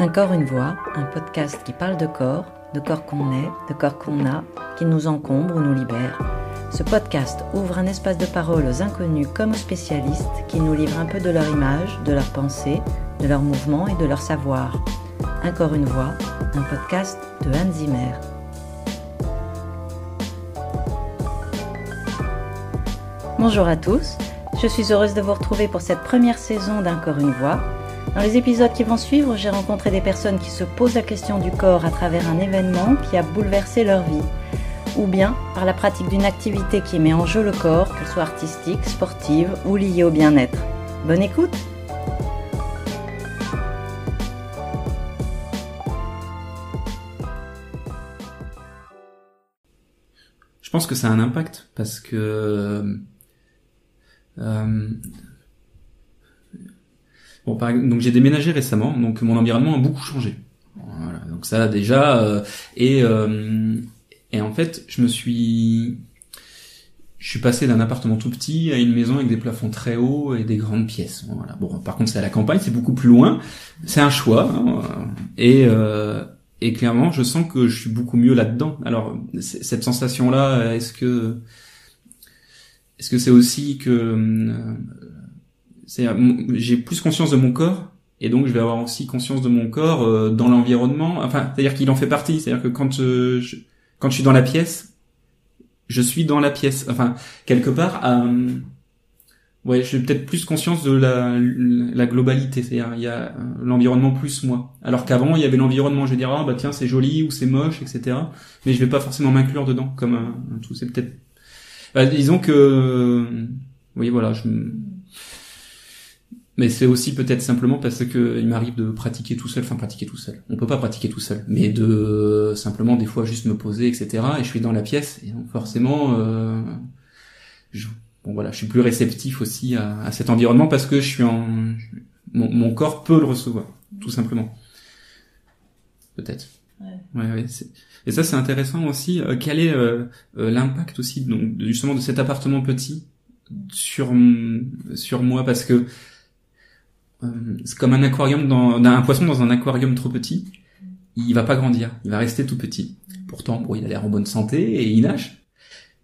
Un corps, une voix, un podcast qui parle de corps, de corps qu'on est, de corps qu'on a, qui nous encombre ou nous libère. Ce podcast ouvre un espace de parole aux inconnus comme aux spécialistes qui nous livrent un peu de leur image, de leur pensée, de leur mouvement et de leur savoir. Un une voix, un podcast de Anne Zimmer. Bonjour à tous, je suis heureuse de vous retrouver pour cette première saison d'Un corps, une voix dans les épisodes qui vont suivre, j'ai rencontré des personnes qui se posent la question du corps à travers un événement qui a bouleversé leur vie, ou bien par la pratique d'une activité qui met en jeu le corps, qu'elle soit artistique, sportive ou liée au bien-être. Bonne écoute Je pense que ça a un impact parce que euh, Bon, donc j'ai déménagé récemment, donc mon environnement a beaucoup changé. Voilà, donc ça déjà euh, et euh, et en fait je me suis je suis passé d'un appartement tout petit à une maison avec des plafonds très hauts et des grandes pièces. Voilà. Bon, par contre c'est à la campagne, c'est beaucoup plus loin. C'est un choix hein, et euh, et clairement je sens que je suis beaucoup mieux là-dedans. Alors cette sensation là, est-ce que est-ce que c'est aussi que euh, j'ai plus conscience de mon corps et donc je vais avoir aussi conscience de mon corps euh, dans l'environnement. Enfin, c'est-à-dire qu'il en fait partie. C'est-à-dire que quand euh, je, quand je suis dans la pièce, je suis dans la pièce. Enfin, quelque part, euh, ouais, j'ai peut-être plus conscience de la, la globalité. C'est-à-dire il y a l'environnement plus moi. Alors qu'avant il y avait l'environnement. Je vais dire ah bah tiens c'est joli ou c'est moche, etc. Mais je vais pas forcément m'inclure dedans comme un, tout. C'est peut-être. Bah, disons que oui voilà je mais c'est aussi peut-être simplement parce que il m'arrive de pratiquer tout seul, enfin pratiquer tout seul. On peut pas pratiquer tout seul, mais de simplement des fois juste me poser, etc. Et je suis dans la pièce, et donc forcément, euh, je, bon voilà, je suis plus réceptif aussi à, à, cet environnement parce que je suis en, mon, mon corps peut le recevoir, tout simplement. Peut-être. Ouais. ouais, ouais et ça c'est intéressant aussi. Euh, quel est euh, euh, l'impact aussi donc justement de cet appartement petit sur sur moi parce que c'est comme un aquarium dans un poisson dans un aquarium trop petit, il va pas grandir, il va rester tout petit. Pourtant, bon, il a l'air en bonne santé et il nage.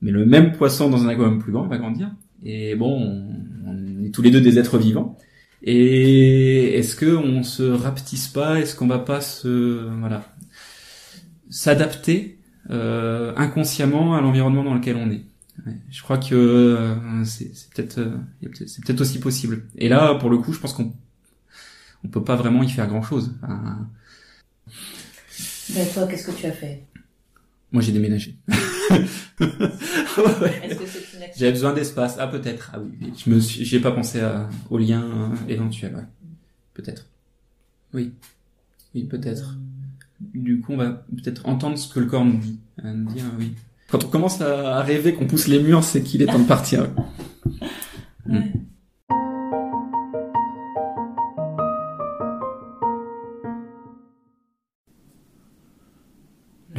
Mais le même poisson dans un aquarium plus grand, va grandir. Et bon, on est tous les deux des êtres vivants. Et est-ce que on se rapetisse pas? Est-ce qu'on va pas se voilà s'adapter euh, inconsciemment à l'environnement dans lequel on est? Je crois que euh, c'est peut-être euh, c'est peut-être aussi possible. Et là, pour le coup, je pense qu'on on peut pas vraiment y faire grand chose. Ben toi, qu'est-ce que tu as fait? Moi, j'ai déménagé. ouais. J'avais besoin d'espace. Ah, peut-être. Ah oui, je me j'ai pas pensé à, au lien euh, éventuel. Ouais. Peut-être. Oui. Oui, peut-être. Du coup, on va peut-être entendre ce que le corps nous dit. Nous dire, oui. Quand on commence à rêver qu'on pousse les murs, c'est qu'il est temps de partir. ouais. Hmm.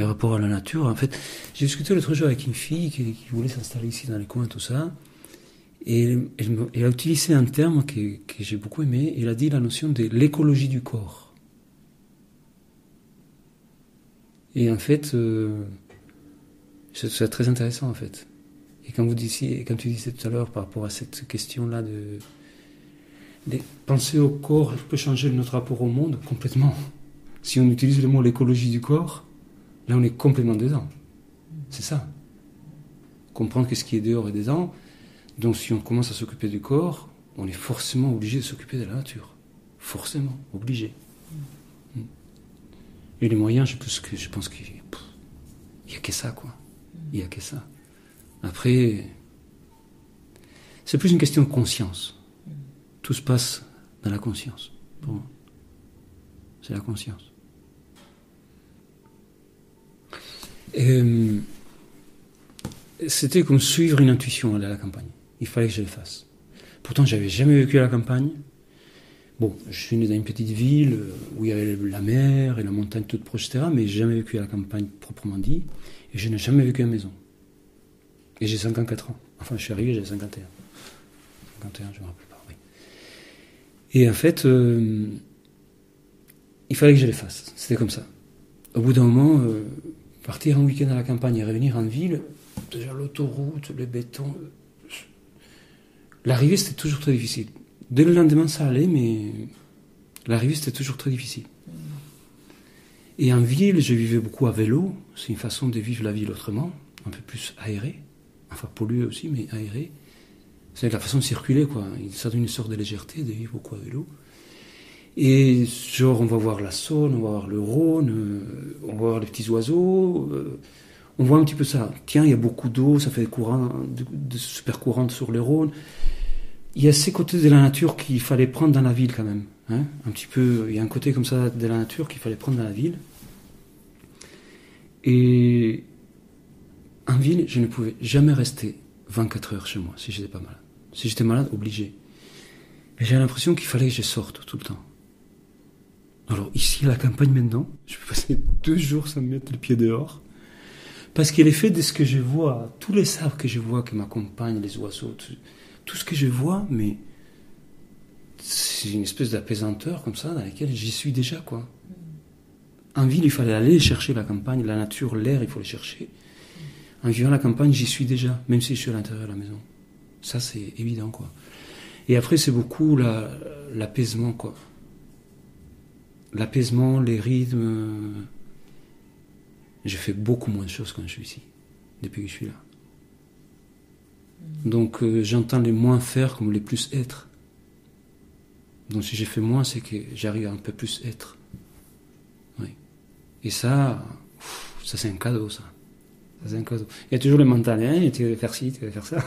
le rapport à la nature. En fait, j'ai discuté l'autre jour avec une fille qui, voulait s'installer ici dans les coins, tout ça. Et elle, a utilisé un terme que, j'ai beaucoup aimé. Elle a dit la notion de l'écologie du corps. Et en fait, euh, c'est très intéressant en fait. Et quand vous disiez, quand tu disais tout à l'heure par rapport à cette question-là de, de penser au corps peut changer notre rapport au monde complètement. Si on utilise le mot l'écologie du corps, Là, on est complètement dedans. C'est ça. Comprendre que ce qui est dehors est dedans. Donc, si on commence à s'occuper du corps, on est forcément obligé de s'occuper de la nature. Forcément, obligé. Mm. Et les moyens, je pense que je pense qu'il n'y a que ça, quoi. Il n'y a que ça. Après, c'est plus une question de conscience. Tout se passe dans la conscience. Moi, c'est la conscience. Euh, c'était comme suivre une intuition à la campagne. Il fallait que je le fasse. Pourtant, j'avais jamais vécu à la campagne. Bon, je suis né dans une petite ville où il y avait la mer et la montagne toute proche, etc. Mais j'ai jamais vécu à la campagne proprement dit. Et je n'ai jamais vécu à la maison. Et j'ai 54 ans. Enfin, je suis arrivé, j'ai 51. 51, je me rappelle pas, oui. Et en fait, euh, il fallait que je les fasse. C'était comme ça. Au bout d'un moment, euh, partir un week-end à la campagne et revenir en ville, déjà l'autoroute, le béton. L'arrivée, c'était toujours très difficile. Dès le lendemain, ça allait, mais l'arrivée, c'était toujours très difficile. Et en ville, je vivais beaucoup à vélo. C'est une façon de vivre la ville autrement, un peu plus aérée. Enfin, polluée aussi, mais aérée. C'est la façon de circuler, quoi. Ça donne une sorte de légèreté de vivre beaucoup à vélo. Et genre, on va voir la Saône, on va voir le Rhône, euh, on va voir les petits oiseaux. euh, on voit un petit peu ça. Tiens, il y a beaucoup d'eau, ça fait des courants, de, super courantes sur le Rhône. Il y a ces côtés de la nature qu'il fallait prendre dans la ville quand même. Hein un petit peu, il y a un côté comme ça de la nature qu'il fallait prendre dans la ville. Et en ville, je ne pouvais jamais rester 24 heures chez moi si j'étais pas malade. Si j'étais malade, obligé. Mais j'ai l'impression qu'il fallait que je sorte tout le temps. Alors ici, à la campagne maintenant, je peux passer deux jours sans mettre le pied dehors. Parce que l'effet de ce que je vois, tous les arbres que je vois qui m'accompagnent, les oiseaux, tout, tout ce que je vois, mais c'est une espèce d'apaisanteur comme ça dans laquelle j'y suis déjà, quoi. En ville, il fallait aller chercher la campagne, la nature, l'air, il faut les chercher. En vivant la campagne, j'y suis déjà, même si je suis à l'intérieur de la maison. Ça, c'est évident, quoi. Et après, c'est beaucoup la- l'apaisement, quoi. L'apaisement, les rythmes. Je fais beaucoup moins de choses quand je suis ici, depuis que je suis là. Donc, euh, j'entends les moins faire comme les plus être. Donc, si j'ai fait moins, c'est que j'arrive à un peu plus être. Oui. Et ça, ça c'est un cadeau, ça. C'est un cadeau. Il y a toujours le mental, hein, tu veux faire ci, tu veux faire ça.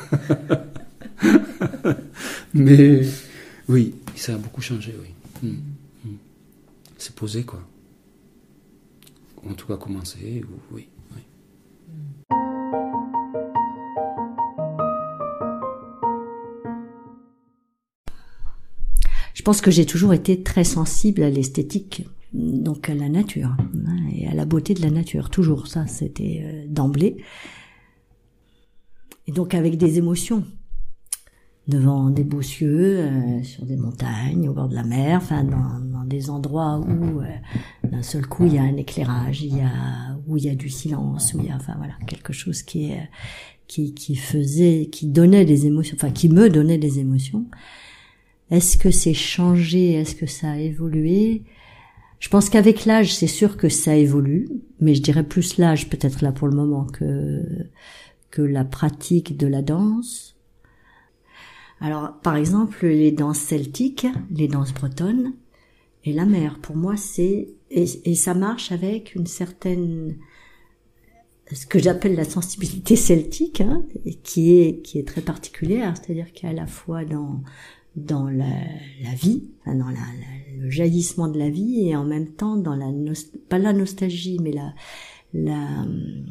Mais oui, ça a beaucoup changé, oui. Mm. Mm. C'est posé, quoi. En tout cas, commencer, ou- oui. oui. Je pense que j'ai toujours été très sensible à l'esthétique, donc à la nature hein, et à la beauté de la nature. Toujours ça, c'était euh, d'emblée. Et donc avec des émotions devant des beaux cieux, euh, sur des montagnes, au bord de la mer, enfin dans, dans des endroits où euh, d'un seul coup il y a un éclairage, il y a où il y a du silence, où il y a enfin voilà quelque chose qui est qui qui faisait, qui donnait des émotions, enfin qui me donnait des émotions. Est-ce que c'est changé? Est-ce que ça a évolué? Je pense qu'avec l'âge, c'est sûr que ça évolue, mais je dirais plus l'âge peut-être là pour le moment que la pratique de la danse. Alors, par exemple, les danses celtiques, les danses bretonnes et la mer, pour moi, c'est et, ça marche avec une certaine ce que j'appelle la sensibilité celtique, hein, qui est qui est très particulière, c'est-à-dire qu'à la fois dans dans la, la vie, dans la, la- le jaillissement de la vie et en même temps dans la pas la nostalgie mais la la hum,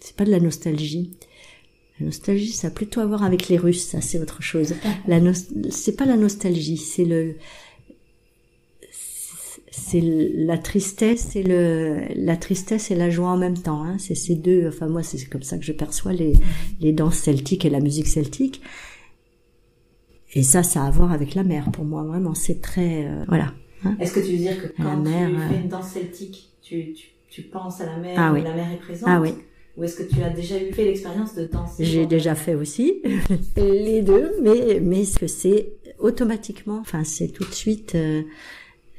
c'est pas de la nostalgie. La nostalgie, ça a plutôt à voir avec les Russes, ça c'est autre chose. La nos- c'est pas la nostalgie, c'est le c'est la tristesse et le la tristesse et la joie en même temps hein. c'est ces deux enfin moi c'est comme ça que je perçois les les danses celtiques et la musique celtique et ça ça a à voir avec la mer. Pour moi vraiment c'est très euh, voilà hein. Est-ce que tu veux dire que quand mer, tu euh, fais une danse celtique, tu, tu, tu penses à la mer, Ah oui. la mer est présente? Ah oui. Ou est-ce que tu as déjà eu fait l'expérience de danser? J'ai déjà fait aussi. Les deux mais mais que c'est automatiquement enfin c'est tout de suite euh,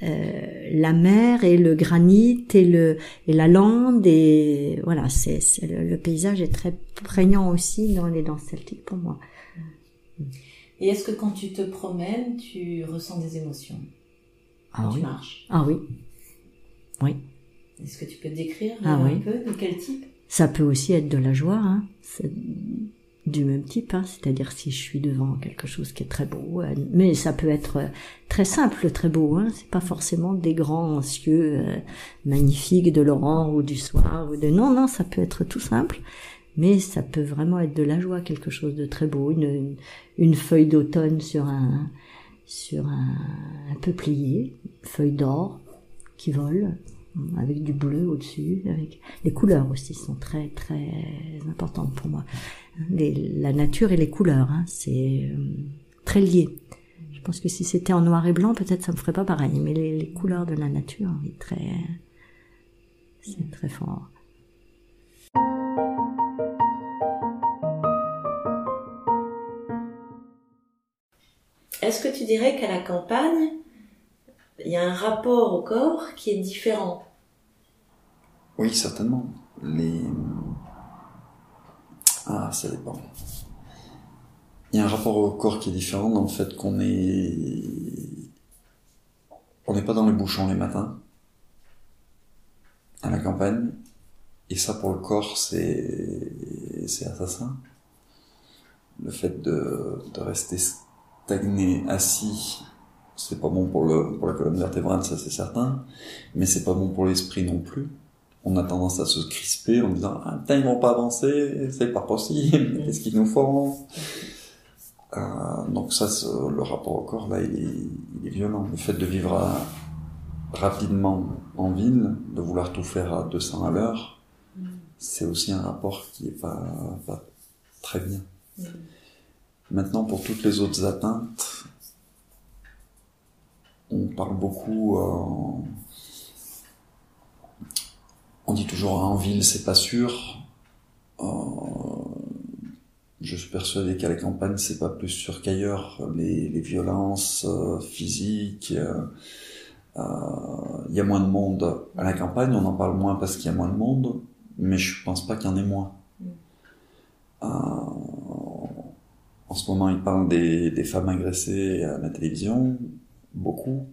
euh, la mer et le granit et le et la lande et voilà c'est c'est le, le paysage est très prégnant aussi dans les danses celtiques pour moi Et est-ce que quand tu te promènes, tu ressens des émotions? Ah quand tu oui marches? Ah oui oui Est-ce que tu peux décrire Ah un oui. peu de quel type? Ça peut aussi être de la joie hein. C'est du même type hein. c'est-à-dire si je suis devant quelque chose qui est très beau euh, mais ça peut être euh, très simple très beau hein. c'est pas forcément des grands cieux euh, magnifiques de l'aurore ou du soir ou de non non ça peut être tout simple mais ça peut vraiment être de la joie quelque chose de très beau une feuille d'automne sur un sur un, un peuplier feuille d'or qui vole avec du bleu au-dessus, avec les couleurs aussi sont très très importantes pour moi. La nature et les couleurs, hein, c'est euh, très lié. Je pense que si c'était en noir et blanc, peut-être ça me ferait pas pareil. Mais les, les couleurs de la nature, oui, très, c'est très fort. Est-ce que tu dirais qu'à la campagne, il y a un rapport au corps qui est différent? Oui, certainement. Les... Ah, ça dépend. Il y a un rapport au corps qui est différent dans le fait qu'on est... On n'est pas dans les bouchons les matins, à la campagne, et ça pour le corps c'est c'est assassin. Le fait de rester stagné, assis, c'est pas bon pour, le, pour la colonne vertébrale, ça c'est certain, mais c'est pas bon pour l'esprit non plus. On a tendance à se crisper en disant ah putain ils vont pas avancer, c'est pas possible, qu'est-ce qu'ils nous font? Euh, Donc ça, le rapport au corps là, il est, il est violent. Le fait de vivre rapidement en ville, de vouloir tout faire à 200 à l'heure, c'est aussi un rapport qui est pas, pas très bien. Maintenant, pour toutes les autres atteintes, on parle beaucoup. Euh, on dit toujours en ville, c'est pas sûr. Euh, je suis persuadé qu'à la campagne, c'est pas plus sûr qu'ailleurs. Les, les, violences euh, physiques, il y a moins de monde à la campagne. On en parle moins parce qu'il y a moins de monde, mais je pense pas qu'il y en ait moins. En ce moment, ils parlent des, femmes agressées à la télévision, beaucoup.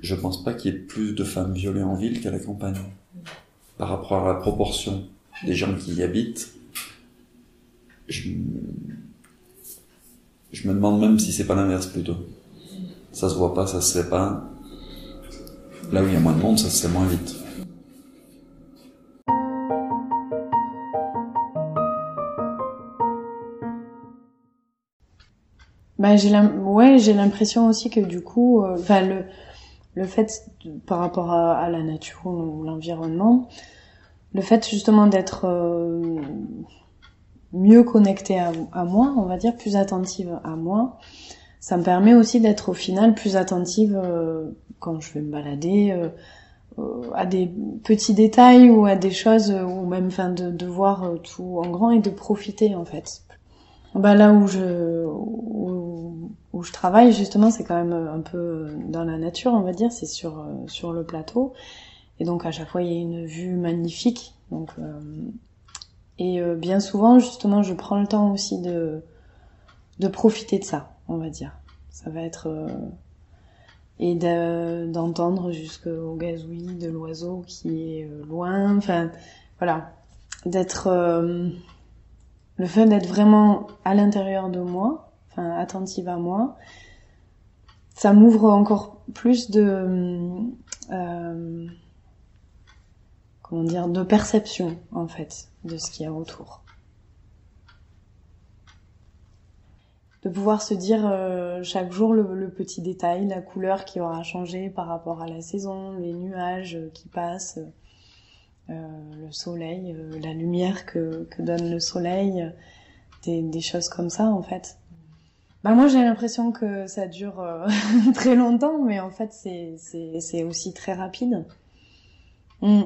Je pense pas qu'il y ait plus de femmes violées en ville qu'à la campagne. Par rapport à la proportion des gens qui y habitent, je, je me demande même si c'est pas l'inverse plutôt. Ça se voit pas, ça se sait pas. Là où il y a moins de monde, ça se sait moins vite. Bah, j'ai ouais, j'ai l'impression aussi que du coup, euh, enfin le le fait par rapport à, la nature ou l'environnement, le fait justement d'être euh, mieux connecté à, moi, on va dire plus attentive à moi, ça me permet aussi d'être au final plus attentive euh, quand je vais me balader à des petits détails ou à des choses ou même de, voir tout en grand et de profiter en fait. Bah là où je où je travaille justement, c'est quand même un peu dans la nature, on va dire, c'est sur sur le plateau. Et donc à chaque fois il y a une vue magnifique. Donc euh, et euh, bien souvent justement, je prends le temps aussi de de profiter de ça, on va dire. Ça va être euh, et d'entendre jusqu'au gazouillis de l'oiseau qui est loin. Enfin voilà, d'être le fait d'être vraiment à l'intérieur de moi, enfin attentive à moi, ça m'ouvre encore plus de euh, comment dire de perception en fait de ce qu'il y a autour. De pouvoir se dire euh, chaque jour le, petit détail, la couleur qui aura changé par rapport à la saison, les nuages qui passent, euh, le soleil, euh, la lumière que, que, donne le soleil, des, choses comme ça en fait. Bah moi j'ai l'impression que ça dure euh, très longtemps, mais en fait c'est aussi très rapide. Mm.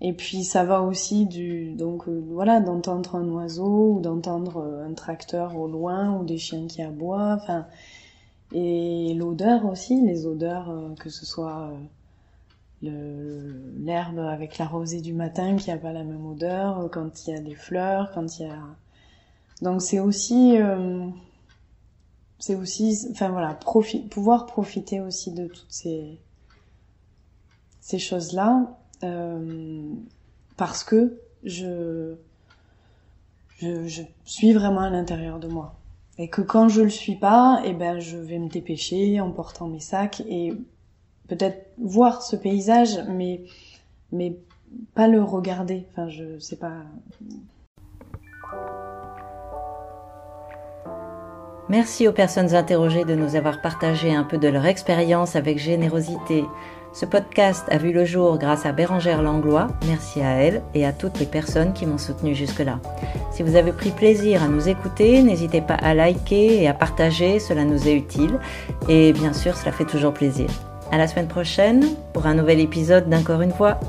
Et puis ça va aussi du donc voilà d'entendre un oiseau ou d'entendre un tracteur au loin ou des chiens qui aboient, enfin et l'odeur aussi, les odeurs que ce soit l'herbe avec la rosée du matin qui a pas la même odeur, quand il y a des fleurs, quand il y a... Donc c'est aussi... C'est aussi... Enfin voilà, pouvoir profiter aussi de toutes ces, choses-là, euh, parce que je, suis vraiment à l'intérieur de moi. Et que quand je le suis pas, eh ben je vais me dépêcher en portant mes sacs et peut-être voir ce paysage, mais, mais pas le regarder. Enfin, je sais pas. Merci aux personnes interrogées de nous avoir partagé un peu de leur expérience avec générosité. Ce podcast a vu le jour grâce à Bérangère Langlois. Merci à elle et à toutes les personnes qui m'ont soutenu jusque-là. Si vous avez pris plaisir à nous écouter, n'hésitez pas à liker et à partager, cela nous est utile. Et bien sûr, cela fait toujours plaisir. À la semaine prochaine pour un nouvel épisode d'Encore une fois.